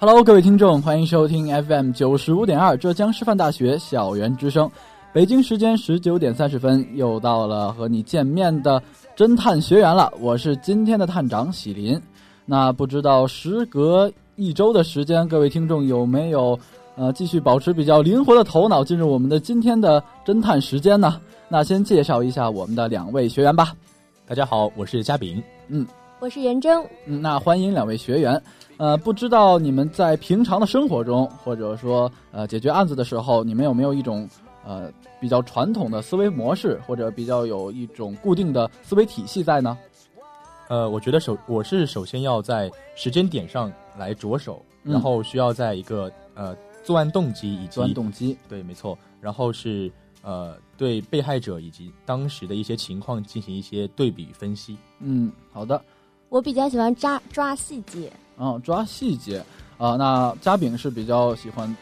Hello，各位听众，欢迎收听 FM 九十五点二浙江师范大学校园之声。北京时间十九点三十分，又到了和你见面的侦探学员了。我是今天的探长喜林。那不知道时隔一周的时间，各位听众有没有呃继续保持比较灵活的头脑，进入我们的今天的侦探时间呢？那先介绍一下我们的两位学员吧。大家好，我是嘉炳。嗯，我是袁征。嗯，那欢迎两位学员。呃，不知道你们在平常的生活中，或者说呃解决案子的时候，你们有没有一种呃比较传统的思维模式，或者比较有一种固定的思维体系在呢？呃，我觉得首我是首先要在时间点上来着手，然后需要在一个呃作案动机以及作案动机对，没错，然后是呃对被害者以及当时的一些情况进行一些对比分析。嗯，好的。我比较喜欢抓抓细节。嗯，抓细节啊，那嘉炳是比较喜欢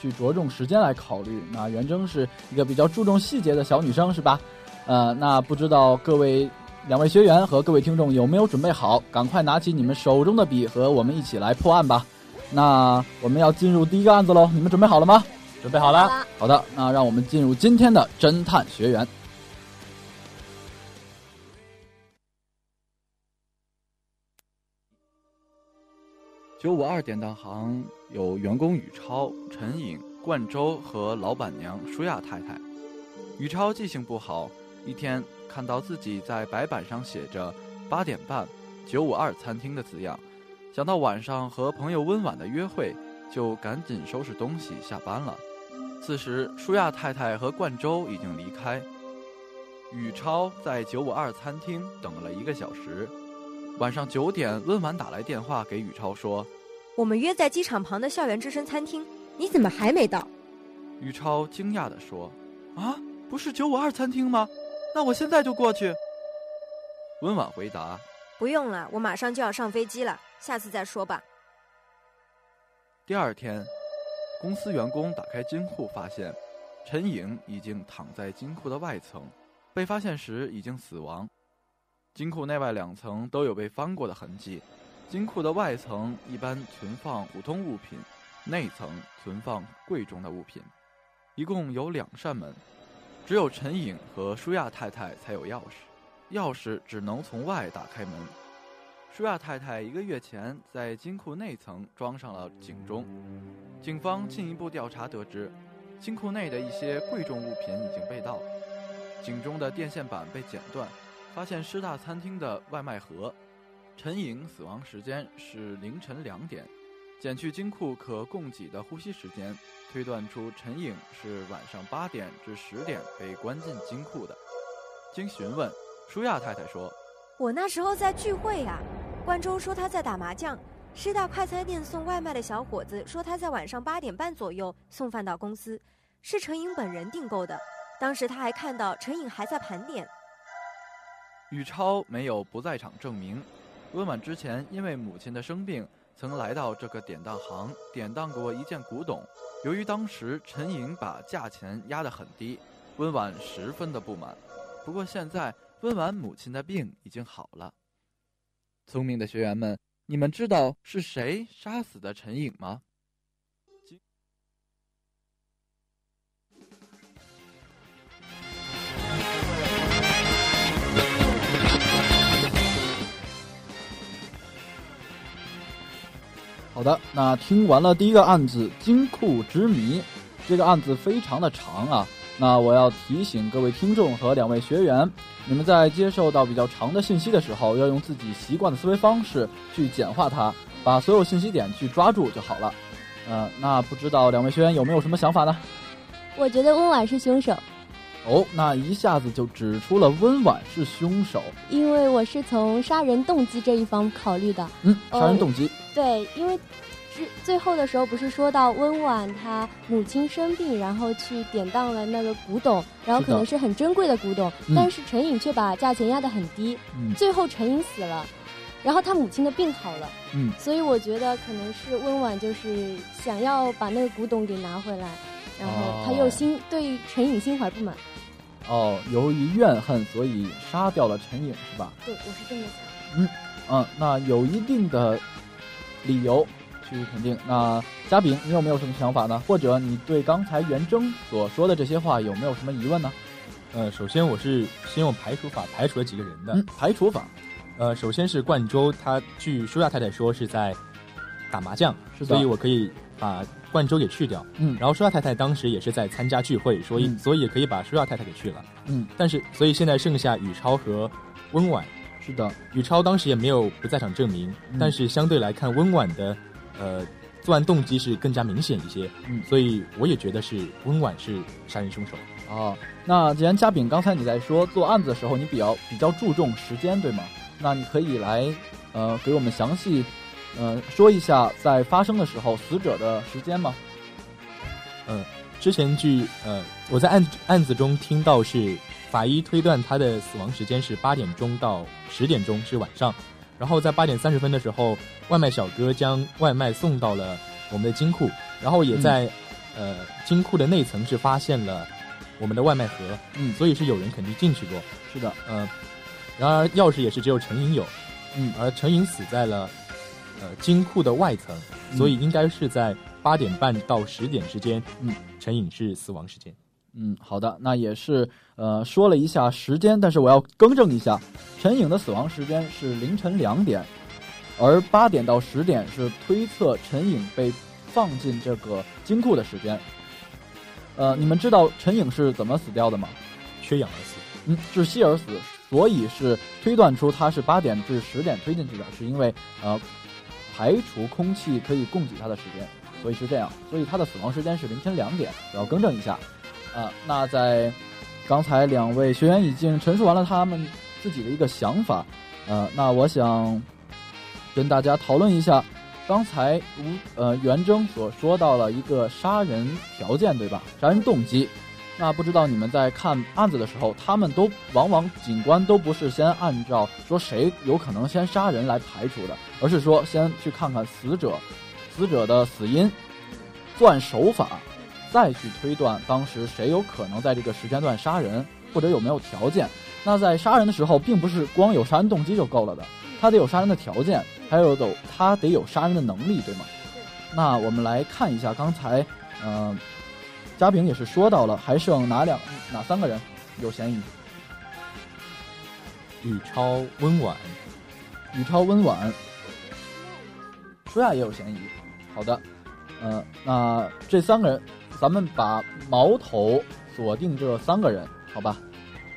去着重时间来考虑，那袁征是一个比较注重细节的小女生，是吧？呃，那不知道各位两位学员和各位听众有没有准备好？赶快拿起你们手中的笔，和我们一起来破案吧！那我们要进入第一个案子喽，你们准备好了吗？准备好了。好的，那让我们进入今天的侦探学员。九五二典当行有员工宇超、陈颖、冠周和老板娘舒亚太太。宇超记性不好，一天看到自己在白板上写着“八点半，九五二餐厅”的字样，想到晚上和朋友温婉的约会，就赶紧收拾东西下班了。此时，舒亚太太和冠周已经离开，宇超在九五二餐厅等了一个小时。晚上九点，温婉打来电话给宇超说：“我们约在机场旁的校园之声餐厅，你怎么还没到？”宇超惊讶地说：“啊，不是九五二餐厅吗？那我现在就过去。”温婉回答：“不用了，我马上就要上飞机了，下次再说吧。”第二天，公司员工打开金库，发现陈颖已经躺在金库的外层，被发现时已经死亡。金库内外两层都有被翻过的痕迹，金库的外层一般存放普通物品，内层存放贵重的物品。一共有两扇门，只有陈颖和舒亚太太才有钥匙，钥匙只能从外打开门。舒亚太太一个月前在金库内层装上了警钟，警方进一步调查得知，金库内的一些贵重物品已经被盗，警钟的电线板被剪断。发现师大餐厅的外卖盒，陈颖死亡时间是凌晨两点，减去金库可供给的呼吸时间，推断出陈颖是晚上八点至十点被关进金库的。经询问，舒亚太太说：“我那时候在聚会呀。关周说他在打麻将，师大快餐店送外卖的小伙子说他在晚上八点半左右送饭到公司，是陈颖本人订购的。当时他还看到陈颖还在盘点。”宇超没有不在场证明。温婉之前因为母亲的生病，曾来到这个典当行典当过一件古董。由于当时陈颖把价钱压得很低，温婉十分的不满。不过现在温婉母亲的病已经好了。聪明的学员们，你们知道是谁杀死的陈颖吗？好的，那听完了第一个案子“金库之谜”，这个案子非常的长啊。那我要提醒各位听众和两位学员，你们在接受到比较长的信息的时候，要用自己习惯的思维方式去简化它，把所有信息点去抓住就好了。呃，那不知道两位学员有没有什么想法呢？我觉得温婉是凶手，哦，那一下子就指出了温婉是凶手。因为我是从杀人动机这一方考虑的。嗯，杀人动机。对，因为最最后的时候不是说到温婉她母亲生病，然后去典当了那个古董，然后可能是很珍贵的古董，但是陈颖却把价钱压得很低。嗯，最后陈颖死了，然后他母亲的病好了。嗯，所以我觉得可能是温婉就是想要把那个古董给拿回来，然后他又心、对陈颖心怀不满。哦，由于怨恨，所以杀掉了陈颖，是吧？对，我是这么想。嗯嗯，那有一定的理由去肯定。那嘉炳，你有没有什么想法呢？或者你对刚才袁征所说的这些话有没有什么疑问呢？呃，首先我是先用排除法排除了几个人的。嗯，排除法。呃，首先是冠州，他据舒亚太太说是在打麻将，所以我可以把冠州给去掉。嗯，然后舒亚太太当时也是在参加聚会，所以、所以也可以把舒亚太太给去了。嗯，但是所以现在剩下宇超和温婉。是的，宇超当时也没有不在场证明，嗯、但是相对来看，温婉的呃作案动机是更加明显一些。嗯，所以我也觉得是温婉是杀人凶手。哦，那既然嘉炳刚才你在说做案子的时候，你比较比较注重时间，对吗？那你可以来呃给我们详细呃说一下在发生的时候死者的时间吗？嗯，之前据呃我在案案子中听到是。法医推断他的死亡时间是八点钟到十点钟，是晚上。然后在八点三十分的时候，外卖小哥将外卖送到了我们的金库，然后也在、嗯、呃金库的内层是发现了我们的外卖盒。嗯，所以是有人肯定进去过。是的，呃，然而钥匙也是只有陈颖有。嗯，而陈颖死在了呃金库的外层，所以应该是在八点半到十点之间。嗯，陈颖是死亡时间。嗯，好的，那也是呃说了一下时间，但是我要更正一下，陈颖的死亡时间是凌晨两点，而八点到十点是推测陈颖被放进这个金库的时间。呃，你们知道陈颖是怎么死掉的吗？缺氧而死。嗯，窒息而死，所以是推断出他是八点至十点推进去的，是因为呃排除空气可以供给他的时间，所以是这样，所以他的死亡时间是凌晨两点，我要更正一下。啊，那在刚才两位学员已经陈述完了他们自己的一个想法，呃，那我想跟大家讨论一下，刚才吴呃袁征所说到了一个杀人条件，对吧？杀人动机。那不知道你们在看案子的时候，他们都往往警官都不是先按照说谁有可能先杀人来排除的，而是说先去看看死者，死者的死因，作案手法。再去推断当时谁有可能在这个时间段杀人，或者有没有条件。那在杀人的时候，并不是光有杀人动机就够了的，他得有杀人的条件，还有有他得有杀人的能力，对吗？那我们来看一下刚才，嗯、呃，嘉炳也是说到了，还剩哪两哪三个人有嫌疑？宇超、温婉、宇超、温婉，舒亚也有嫌疑。好的，呃，那这三个人。咱们把矛头锁定这三个人，好吧？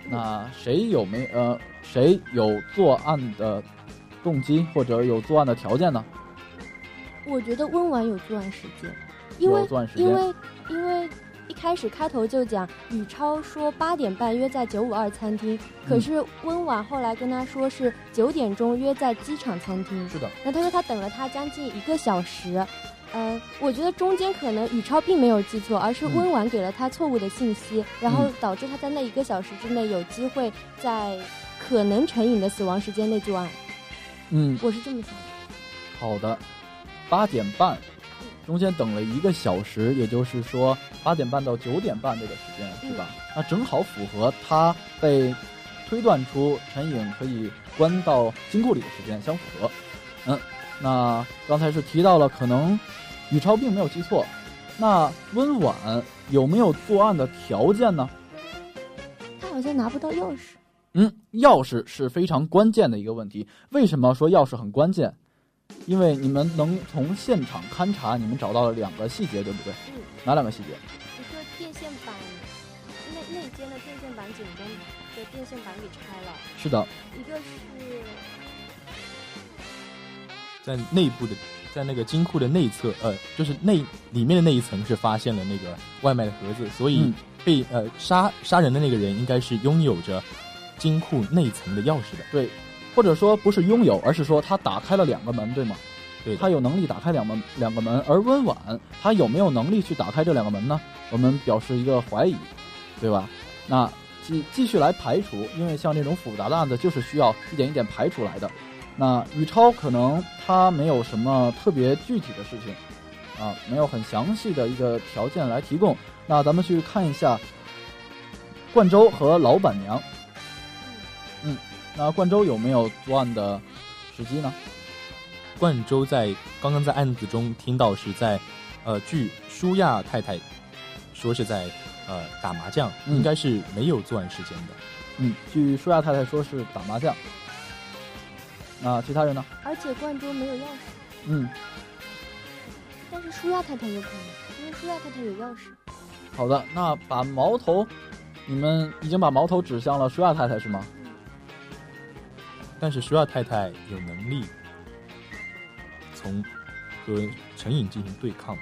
那谁有没呃谁有作案的动机或者有作案的条件呢？我觉得温婉有作案时间，因为因为因为一开始开头就讲宇超说八点半约在九五二餐厅，可是温婉后来跟他说是九点钟约在机场餐厅。是的。那他说他等了他将近一个小时。呃，我觉得中间可能宇超并没有记错，而是温婉给了他错误的信息，嗯、然后导致他在那一个小时之内有机会在可能陈颖的死亡时间内作案。嗯，我是这么想的。好的，八点半，中间等了一个小时，也就是说八点半到九点半这个时间是吧？嗯、那正好符合他被推断出陈颖可以关到金库里的时间相符合。嗯。那刚才是提到了，可能宇超并没有记错。那温婉有没有作案的条件呢？他好像拿不到钥匙。嗯，钥匙是非常关键的一个问题。为什么说钥匙很关键？因为你们能从现场勘查，你们找到了两个细节，对不对？嗯。哪两个细节？一个电线板，内内间的电线板井中的电线板给拆了。是的。一个是在内部的，在那个金库的内侧，呃，就是内里面的那一层是发现了那个外卖的盒子，所以被呃杀杀人的那个人应该是拥有着金库内层的钥匙的。对。或者说不是拥有，而是说他打开了两个门，对吗？对，他有能力打开两门两个门。而温婉他有没有能力去打开这两个门呢？我们表示一个怀疑，对吧？那继继续来排除，因为像这种复杂的案子就是需要一点一点排除来的。那宇超可能他没有什么特别具体的事情啊，没有很详细的一个条件来提供。那咱们去看一下冠州和老板娘。嗯。那冠州有没有作案的时机呢？冠州在刚刚在案子中听到是在，呃，据舒亚太太说是在呃打麻将，应该是没有作案时间的。嗯，据舒亚太太说是打麻将。那其他人呢？而且罐中没有钥匙。嗯。但是舒亚太太有可能，因为舒亚太太有钥匙。好的，那把矛头，你们已经把矛头指向了舒亚太太是吗？但是舒亚太太有能力从和陈颖进行对抗，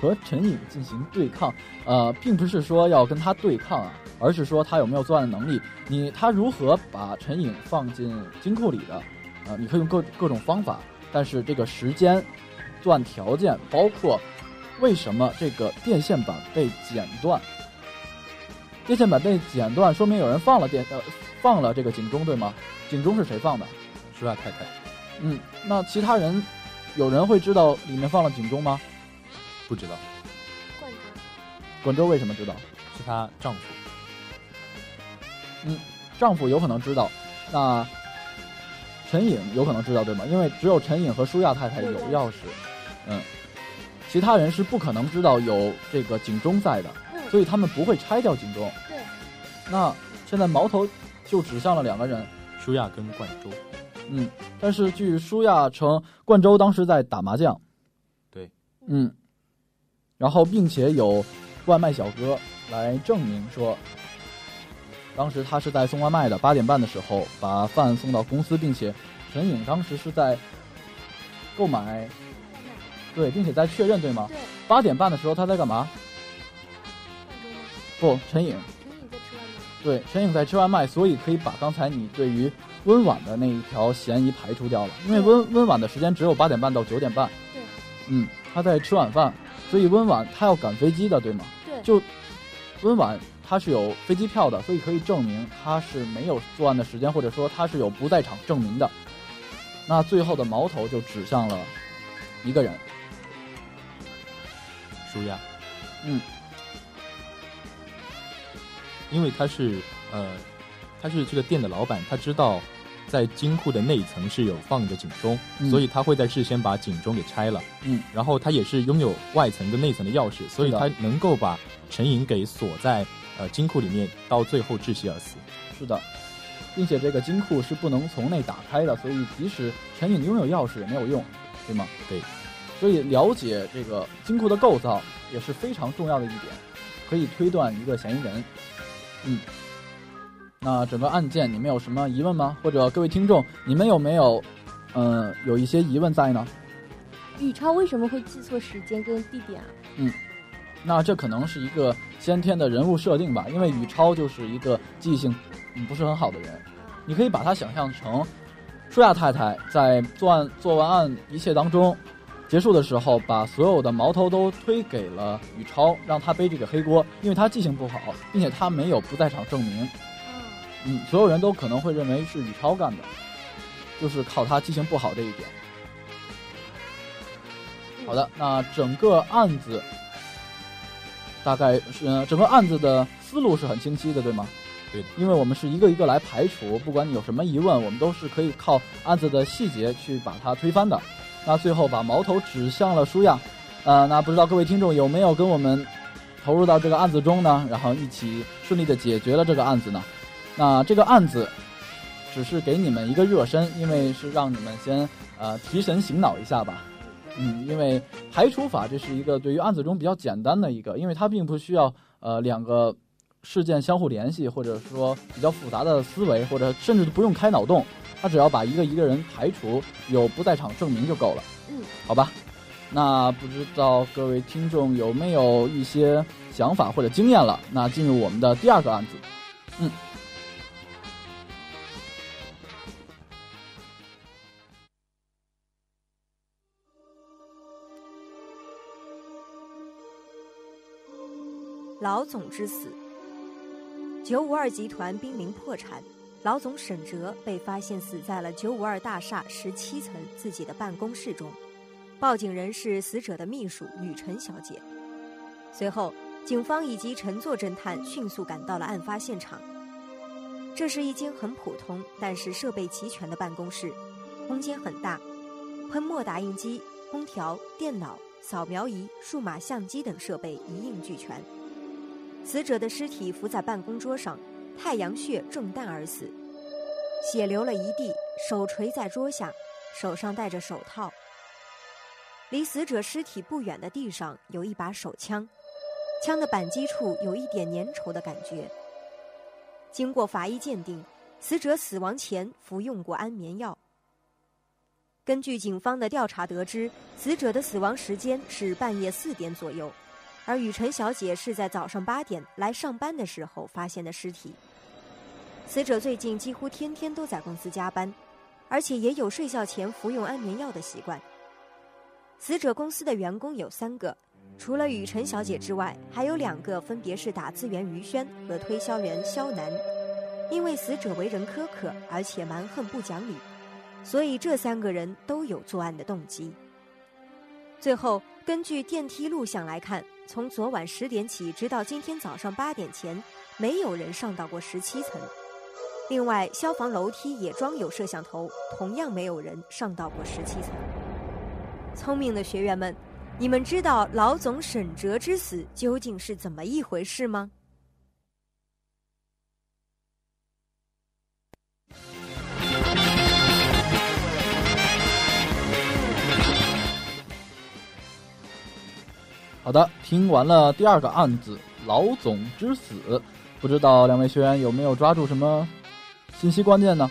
和陈颖进行对抗，呃，并不是说要跟他对抗啊，而是说他有没有作案的能力。你他如何把陈颖放进金库里的？啊，你可以用各各种方法，但是这个时间、作案条件，包括为什么这个电线板被剪断，电线板被剪断，说明有人放了电呃。放了这个警钟对吗？警钟是谁放的？是外太太。嗯，那其他人有人会知道里面放了警钟吗？不知道。冠州。冠州为什么知道？是她丈夫。嗯，丈夫有可能知道。那陈颖有可能知道对吗？因为只有陈颖和舒亚太太有钥匙。嗯，其他人是不可能知道有这个警钟在的，所以他们不会拆掉警钟。对。那现在矛头。就指向了两个人，舒亚跟冠周。嗯，但是据舒亚称，冠周当时在打麻将。对，嗯，然后并且有外卖小哥来证明说，当时他是在送外卖的，八点半的时候把饭送到公司，并且陈颖当时是在购买，对，并且在确认，对吗？对。八点半的时候他在干嘛？不，陈颖。对，陈颖在吃外卖，所以可以把刚才你对于温婉的那一条嫌疑排除掉了。因为温温婉的时间只有八点半到九点半。对。嗯，他在吃晚饭，所以温婉他要赶飞机的，对吗？对。就温婉他是有飞机票的，所以可以证明他是没有作案的时间，或者说他是有不在场证明的。那最后的矛头就指向了一个人，舒亚。嗯。因为他是呃，他是这个店的老板，他知道在金库的内层是有放着警钟，所以他会在事先把警钟给拆了。嗯，然后他也是拥有外层跟内层的钥匙，所以他能够把陈颖给锁在呃金库里面，到最后窒息而死。是的，并且这个金库是不能从内打开的，所以即使陈颖拥有钥匙也没有用，对吗？对，所以了解这个金库的构造也是非常重要的一点，可以推断一个嫌疑人。嗯，那整个案件你们有什么疑问吗？或者各位听众，你们有没有，嗯，有一些疑问在呢？宇超为什么会记错时间跟地点啊？嗯，那这可能是一个先天的人物设定吧，因为宇超就是一个记忆性不是很好的人，你可以把他想象成舒亚太太在作案做完案一切当中。结束的时候，把所有的矛头都推给了宇超，让他背这个黑锅，因为他记性不好，并且他没有不在场证明。嗯，所有人都可能会认为是宇超干的，就是靠他记性不好这一点。好的，那整个案子大概是整个案子的思路是很清晰的，对吗？对，因为我们是一个一个来排除，不管你有什么疑问，我们都是可以靠案子的细节去把它推翻的。那最后把矛头指向了舒亚，呃，那不知道各位听众有没有跟我们投入到这个案子中呢？然后一起顺利的解决了这个案子呢？那这个案子只是给你们一个热身，因为是让你们先呃提神醒脑一下吧。嗯，因为排除法这是一个对于案子中比较简单的一个，因为它并不需要呃两个事件相互联系，或者说比较复杂的思维，或者甚至不用开脑洞，它只要把一个一个人排除，有不在场证明就够了。嗯，好吧。那不知道各位听众有没有一些想法或者经验了？那进入我们的第二个案子，嗯。老总之死，九五二集团濒临破产，老总沈哲被发现死在了九五二大厦十七层自己的办公室中。报警人是死者的秘书雨辰小姐。随后，警方以及陈作侦探迅速赶到了案发现场。这是一间很普通但是设备齐全的办公室，空间很大，喷墨打印机、空调、电脑、扫描仪、数码相机等设备一应俱全。死者的尸体伏在办公桌上，太阳穴中弹而死，血流了一地，手垂在桌下，手上戴着手套。离死者尸体不远的地上有一把手枪，枪的扳机处有一点粘稠的感觉。经过法医鉴定，死者死亡前服用过安眠药。根据警方的调查得知，死者的死亡时间是半夜四点左右，而雨辰小姐是在早上八点来上班的时候发现的尸体。死者最近几乎天天都在公司加班，而且也有睡觉前服用安眠药的习惯。死者公司的员工有三个，除了雨辰小姐之外，还有两个，分别是打字员于轩和推销员肖楠。因为死者为人苛刻，而且蛮横不讲理，所以这三个人都有作案的动机。最后，根据电梯录像来看，从昨晚十点起直到今天早上八点前，没有人上到过十七层。另外，消防楼梯也装有摄像头，同样没有人上到过十七层。聪明的学员们，你们知道老总沈哲之死究竟是怎么一回事吗？好的，听完了第二个案子“老总之死”，不知道两位学员有没有抓住什么信息关键呢？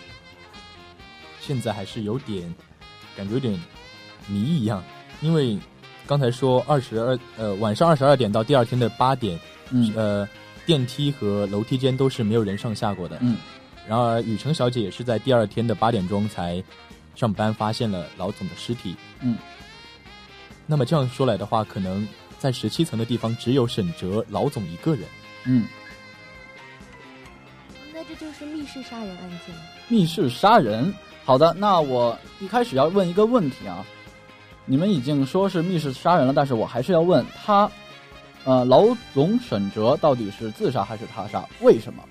现在还是有点，感觉有点。迷一样，因为刚才说二十二呃晚上二十二点到第二天的八点，嗯呃电梯和楼梯间都是没有人上下过的，嗯，然而雨橙小姐也是在第二天的八点钟才上班，发现了老总的尸体，嗯，那么这样说来的话，可能在十七层的地方只有沈哲老总一个人，嗯，那这就是密室杀人案件，密室杀人，好的，那我一开始要问一个问题啊。你们已经说是密室杀人了，但是我还是要问他，呃，老总沈哲到底是自杀还是他杀？为什么？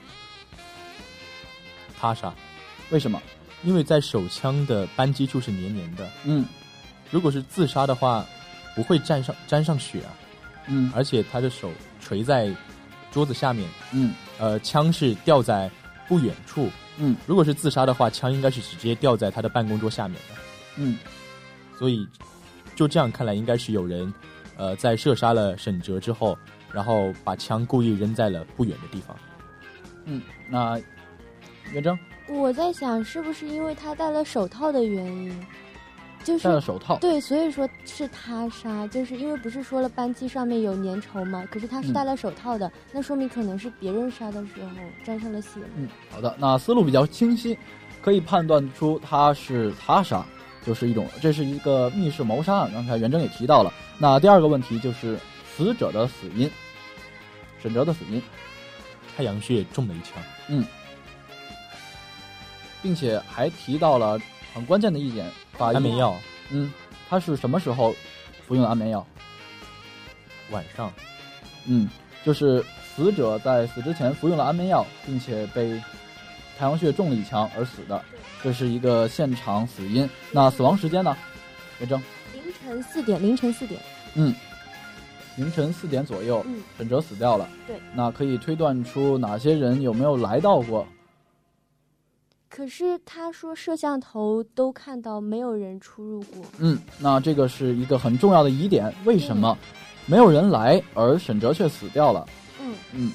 他杀？为什么？因为在手枪的扳机处是黏黏的。嗯，如果是自杀的话，不会沾上沾上血啊。嗯，而且他的手垂在桌子下面。嗯，呃，枪是掉在不远处。嗯，如果是自杀的话，枪应该是直接掉在他的办公桌下面的。嗯，所以。就这样看来，应该是有人，呃，在射杀了沈哲之后，然后把枪故意扔在了不远的地方。嗯，那元征，我在想，是不是因为他戴了手套的原因？就是戴了手套。对，所以说是他杀，就是因为不是说了扳机上面有粘稠吗？可是他是戴了手套的，那说明可能是别人杀的时候沾上了血。嗯，好的，那思路比较清晰，可以判断出他是他杀。就是一种，这是一个密室谋杀案。刚才袁征也提到了。那第二个问题就是死者的死因，沈哲的死因，太阳穴中了一枪。嗯，并且还提到了很关键的一点，安眠药。嗯，他是什么时候服用的安眠药？晚上。嗯，就是死者在死之前服用了安眠药，并且被太阳穴中了一枪而死的。这是一个现场死因，那死亡时间呢？袁征，凌晨四点，凌晨四点，嗯，凌晨四点左右，嗯，沈哲死掉了，对，那可以推断出哪些人有没有来到过？可是他说摄像头都看到没有人出入过。嗯，那这个是一个很重要的疑点。为什么没有人来，而沈哲却死掉了？嗯嗯。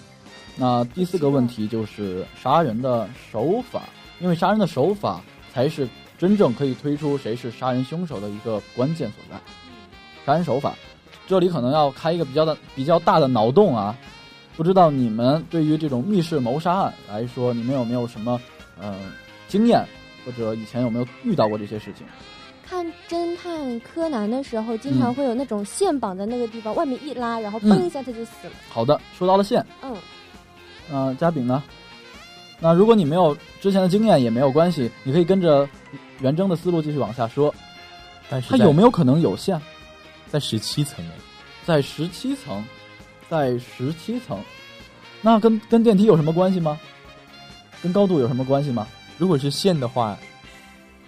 那第四个问题就是杀人的手法，因为杀人的手法才是真正可以推出谁是杀人凶手的一个关键所在。杀人手法，这里可能要开一个比较的比较大的脑洞啊！不知道你们对于这种密室谋杀案来说，你们有没有什么嗯？经验，或者以前有没有遇到过这些事情？看侦探柯南的时候，经常会有那种线绑在那个地方，外面一拉，然后嘣一下他就死了。好的，说到了线，嗯，那嘉炳呢？那如果你没有之前的经验也没有关系，你可以跟着元征的思路继续往下说。但是它有没有可能有线？在十七层呢？在十七层，在十七层，那跟跟电梯有什么关系吗？跟高度有什么关系吗？如果是线的话，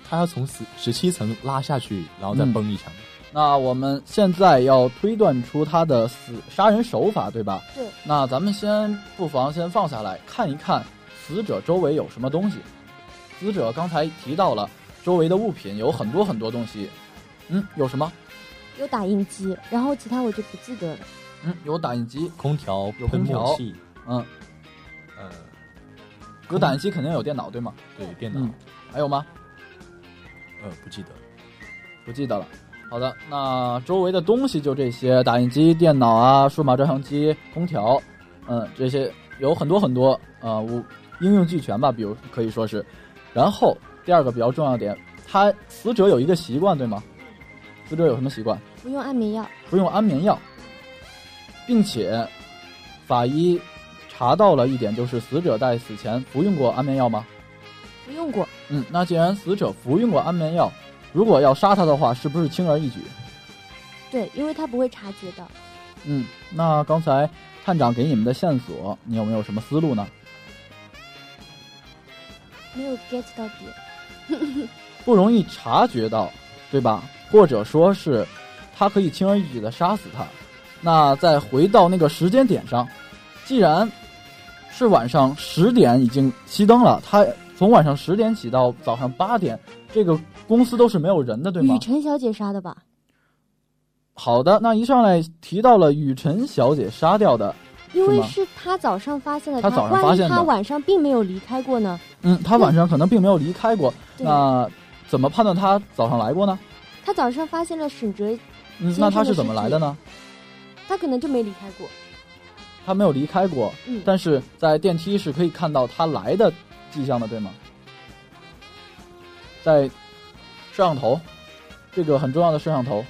他要从十十七层拉下去，然后再崩一枪。那我们现在要推断出他的死杀人手法，对吧？对。那咱们先不妨先放下来看一看死者周围有什么东西。死者刚才提到了周围的物品有很多很多东西，嗯，有什么？有打印机，然后其他我就不记得了。嗯，有打印机，空调，有空调，嗯，呃。有打印机肯定有电脑对吗？对，电脑。还有吗？呃，不记得，不记得了。好的，那周围的东西就这些：打印机、电脑啊、数码照相机、空调，嗯，这些有很多很多啊，我应用俱全吧，比如可以说是。然后第二个比较重要点，他死者有一个习惯对吗？死者有什么习惯？不用安眠药。不用安眠药，并且法医。查到了一点，就是死者在死前服用过安眠药吗？服用过。嗯，那既然死者服用过安眠药，如果要杀他的话，是不是轻而易举？对，因为他不会察觉到。嗯，那刚才探长给你们的线索，你有没有什么思路呢？没有 get 到点。不容易察觉到，对吧？或者说是，他可以轻而易举的杀死他。那再回到那个时间点上，既然。是晚上十点已经熄灯了，他从晚上十点起到早上八点，这个公司都是没有人的，对吗？雨辰小姐杀的吧？好的，那一上来提到了雨辰小姐杀掉的，因为是他早上发现的，他早上发现的，他晚上并没有离开过呢。嗯，他晚上可能并没有离开过，那怎么判断他早上来过呢？他早上发现了沈哲，嗯，那他是怎么来的呢？他可能就没离开过。他没有离开过，嗯，但是在电梯是可以看到他来的迹象的，对吗？在摄像头，这个很重要的摄像头，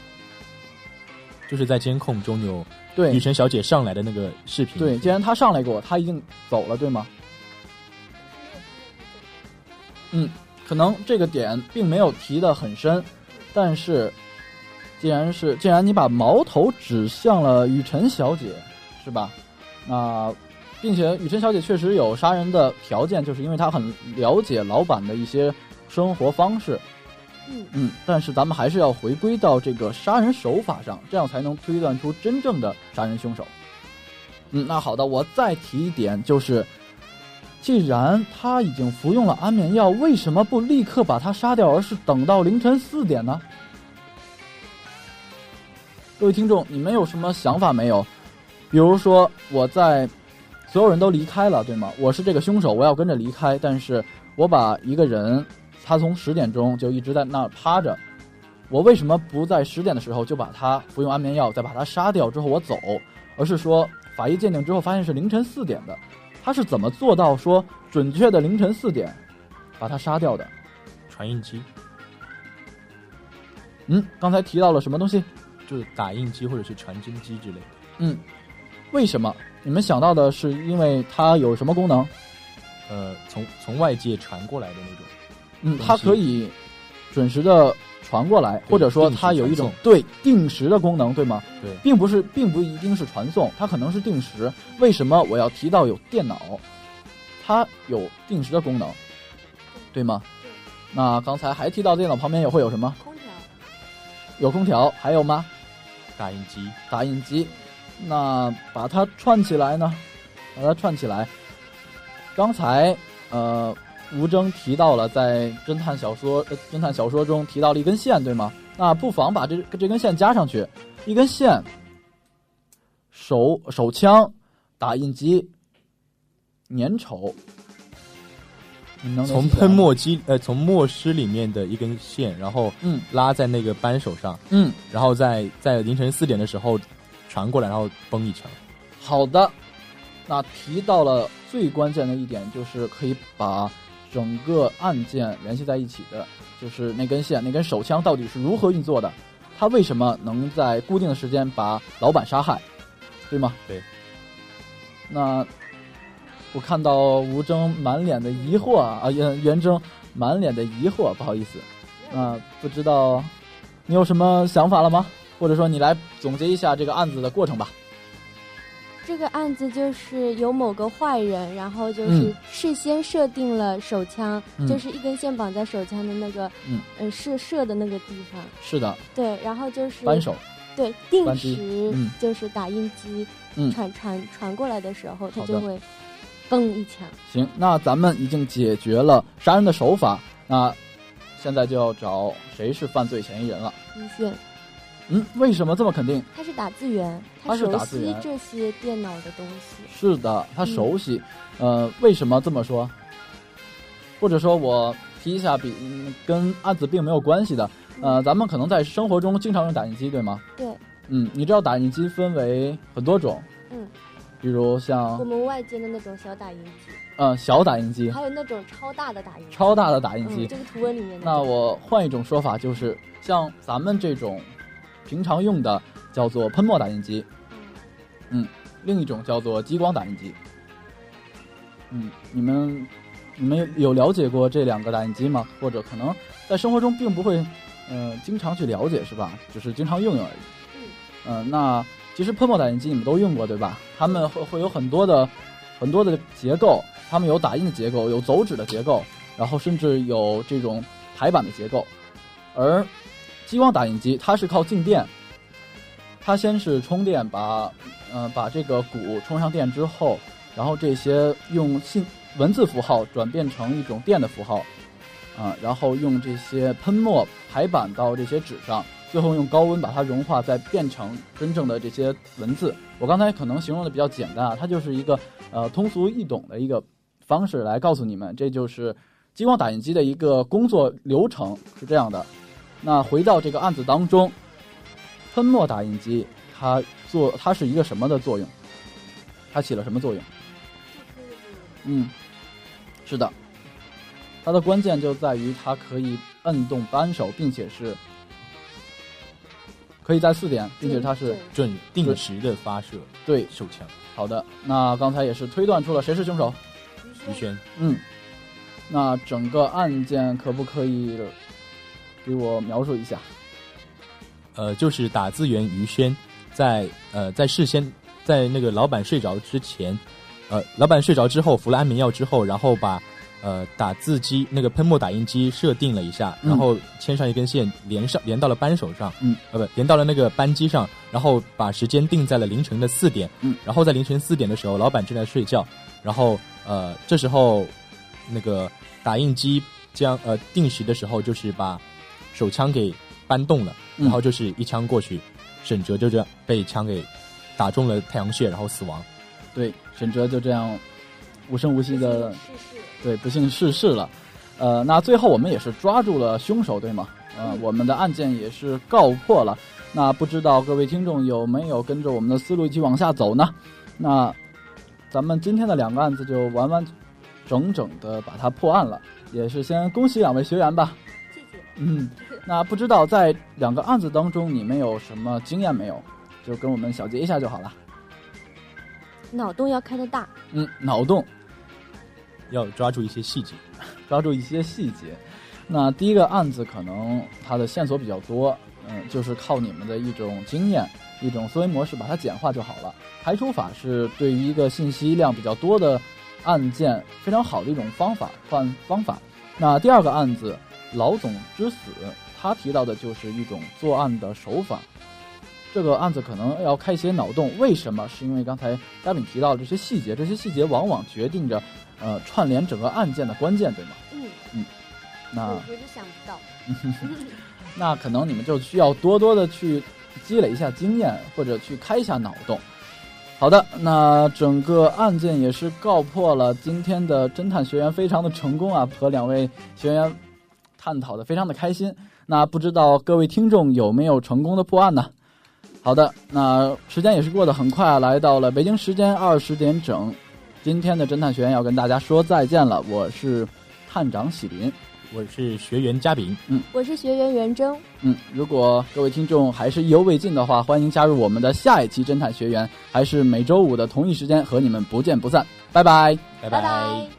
就是在监控中有对雨辰小姐上来的那个视频。对，既然她上来过，她已经走了，对吗？嗯，可能这个点并没有提的很深，但是既然是既然你把矛头指向了雨辰小姐，是吧？那，并且雨辰小姐确实有杀人的条件，就是因为她很了解老板的一些生活方式。嗯嗯，但是咱们还是要回归到这个杀人手法上，这样才能推断出真正的杀人凶手。嗯，那好的，我再提一点，就是既然他已经服用了安眠药，为什么不立刻把他杀掉，而是等到凌晨四点呢？各位听众，你们有什么想法没有？比如说，我在所有人都离开了，对吗？我是这个凶手，我要跟着离开。但是我把一个人，他从十点钟就一直在那儿趴着，我为什么不在十点的时候就把他服用安眠药，再把他杀掉之后我走？而是说法医鉴定之后发现是凌晨四点的，他是怎么做到说准确的凌晨四点把他杀掉的？传印机。嗯，刚才提到了什么东西？就是打印机或者是传真机之类的。嗯。为什么？你们想到的是因为它有什么功能？呃，从从外界传过来的那种。嗯，它可以准时的传过来，或者说它有一种对定时的功能，对吗？对，并不是，并不一定是传送，它可能是定时。为什么我要提到有电脑？它有定时的功能，对吗？那刚才还提到电脑旁边也会有什么？空调。有空调，还有吗？打印机，打印机。那把它串起来呢？把它串起来。刚才，呃，吴征提到了在侦探小说、侦探小说中提到了一根线，对吗？那不妨把这这根线加上去，一根线，手手枪、打印机、粘稠。从喷墨机呃，从墨师里面的一根线，然后嗯拉在那个扳手上，嗯，然后在在凌晨四点的时候传过来，然后崩一枪。好的，那提到了最关键的一点，就是可以把整个案件联系在一起的，就是那根线，那根手枪到底是如何运作的？他为什么能在固定的时间把老板杀害？对吗？对。那。我看到吴征满脸的疑惑啊，袁袁征满脸的疑惑，不好意思，啊，不知道你有什么想法了吗？或者说你来总结一下这个案子的过程吧。这个案子就是有某个坏人，然后就是事先设定了手枪，就是一根线绑在手枪的那个，嗯，射射的那个地方。是的。对，然后就是扳手。对，定时就是打印机传传传过来的时候，它就会。嘣一枪，行，那咱们已经解决了杀人的手法，那现在就要找谁是犯罪嫌疑人了。于轩，嗯，为什么这么肯定？他是打字员，他是打字员，这些电脑的东西。是的，他熟悉。呃，为什么这么说？或者说我提一下，比跟案子并没有关系的。呃，咱们可能在生活中经常用打印机，对吗？对。嗯，你知道打印机分为很多种。嗯。比如像我们外间的那种小打印机，嗯，小打印机，还有那种超大的打印机，超大的打印机。这个图文里面，那我换一种说法，就是像咱们这种平常用的叫做喷墨打印机，嗯，另一种叫做激光打印机。嗯，你们你们有了解过这两个打印机吗？或者可能在生活中并不会，嗯，经常去了解是吧？只是经常用用而已。嗯，那。其实喷墨打印机你们都用过对吧？它们会会有很多的很多的结构，它们有打印的结构，有走纸的结构，然后甚至有这种排版的结构。而激光打印机它是靠静电，它先是充电，把嗯把这个鼓充上电之后，然后这些用信文字符号转变成一种电的符号，啊，然后用这些喷墨排版到这些纸上。最后用高温把它融化，再变成真正的这些文字。我刚才可能形容的比较简单啊，它就是一个呃通俗易懂的一个方式来告诉你们，这就是激光打印机的一个工作流程是这样的。那回到这个案子当中，喷墨打印机它做它是一个什么的作用？它起了什么作用？嗯，是的，它的关键就在于它可以摁动扳手，并且是。可以在四点，并且它是准定时的发射对手枪。好的，那刚才也是推断出了谁是凶手，于轩。嗯，那整个案件可不可以给我描述一下？呃，就是打字员于轩，在呃在事先在那个老板睡着之前，呃老板睡着之后服了安眠药之后，然后把。呃，打字机那个喷墨打印机设定了一下，然后牵上一根线，连上连到了扳手上，嗯，呃不，连到了那个扳机上，然后把时间定在了凌晨的四点，嗯，然后在凌晨四点的时候，老板正在睡觉，然后呃这时候那个打印机将呃定时的时候就是把手枪给扳动了，然后就是一枪过去，沈哲就这样被枪给打中了太阳穴，然后死亡。对，沈哲就这样无声无息的。对，不幸逝世了，呃，那最后我们也是抓住了凶手，对吗？呃，我们的案件也是告破了。那不知道各位听众有没有跟着我们的思路一起往下走呢？那咱们今天的两个案子就完完整整的把它破案了，也是先恭喜两位学员吧。谢谢。嗯，那不知道在两个案子当中你们有什么经验没有？就跟我们小结一下就好了。脑洞要开的大。嗯，脑洞。要抓住一些细节，抓住一些细节。那第一个案子可能它的线索比较多，嗯，就是靠你们的一种经验、一种思维模式把它简化就好了。排除法是对于一个信息量比较多的案件非常好的一种方法换方法。那第二个案子老总之死，他提到的就是一种作案的手法。这个案子可能要开一些脑洞。为什么？是因为刚才嘉宾提到这些细节，这些细节往往决定着，呃，串联整个案件的关键，对吗？嗯嗯。那我就想不到。那可能你们就需要多多的去积累一下经验，或者去开一下脑洞。好的，那整个案件也是告破了。今天的侦探学员非常的成功啊，和两位学员探讨的非常的开心。那不知道各位听众有没有成功的破案呢？好的，那时间也是过得很快啊，来到了北京时间二十点整，今天的侦探学院要跟大家说再见了。我是探长喜林。我是学员嘉炳，嗯，我是学员袁征，嗯，如果各位听众还是意犹未尽的话，欢迎加入我们的下一期侦探学员，还是每周五的同一时间和你们不见不散，拜拜，拜拜。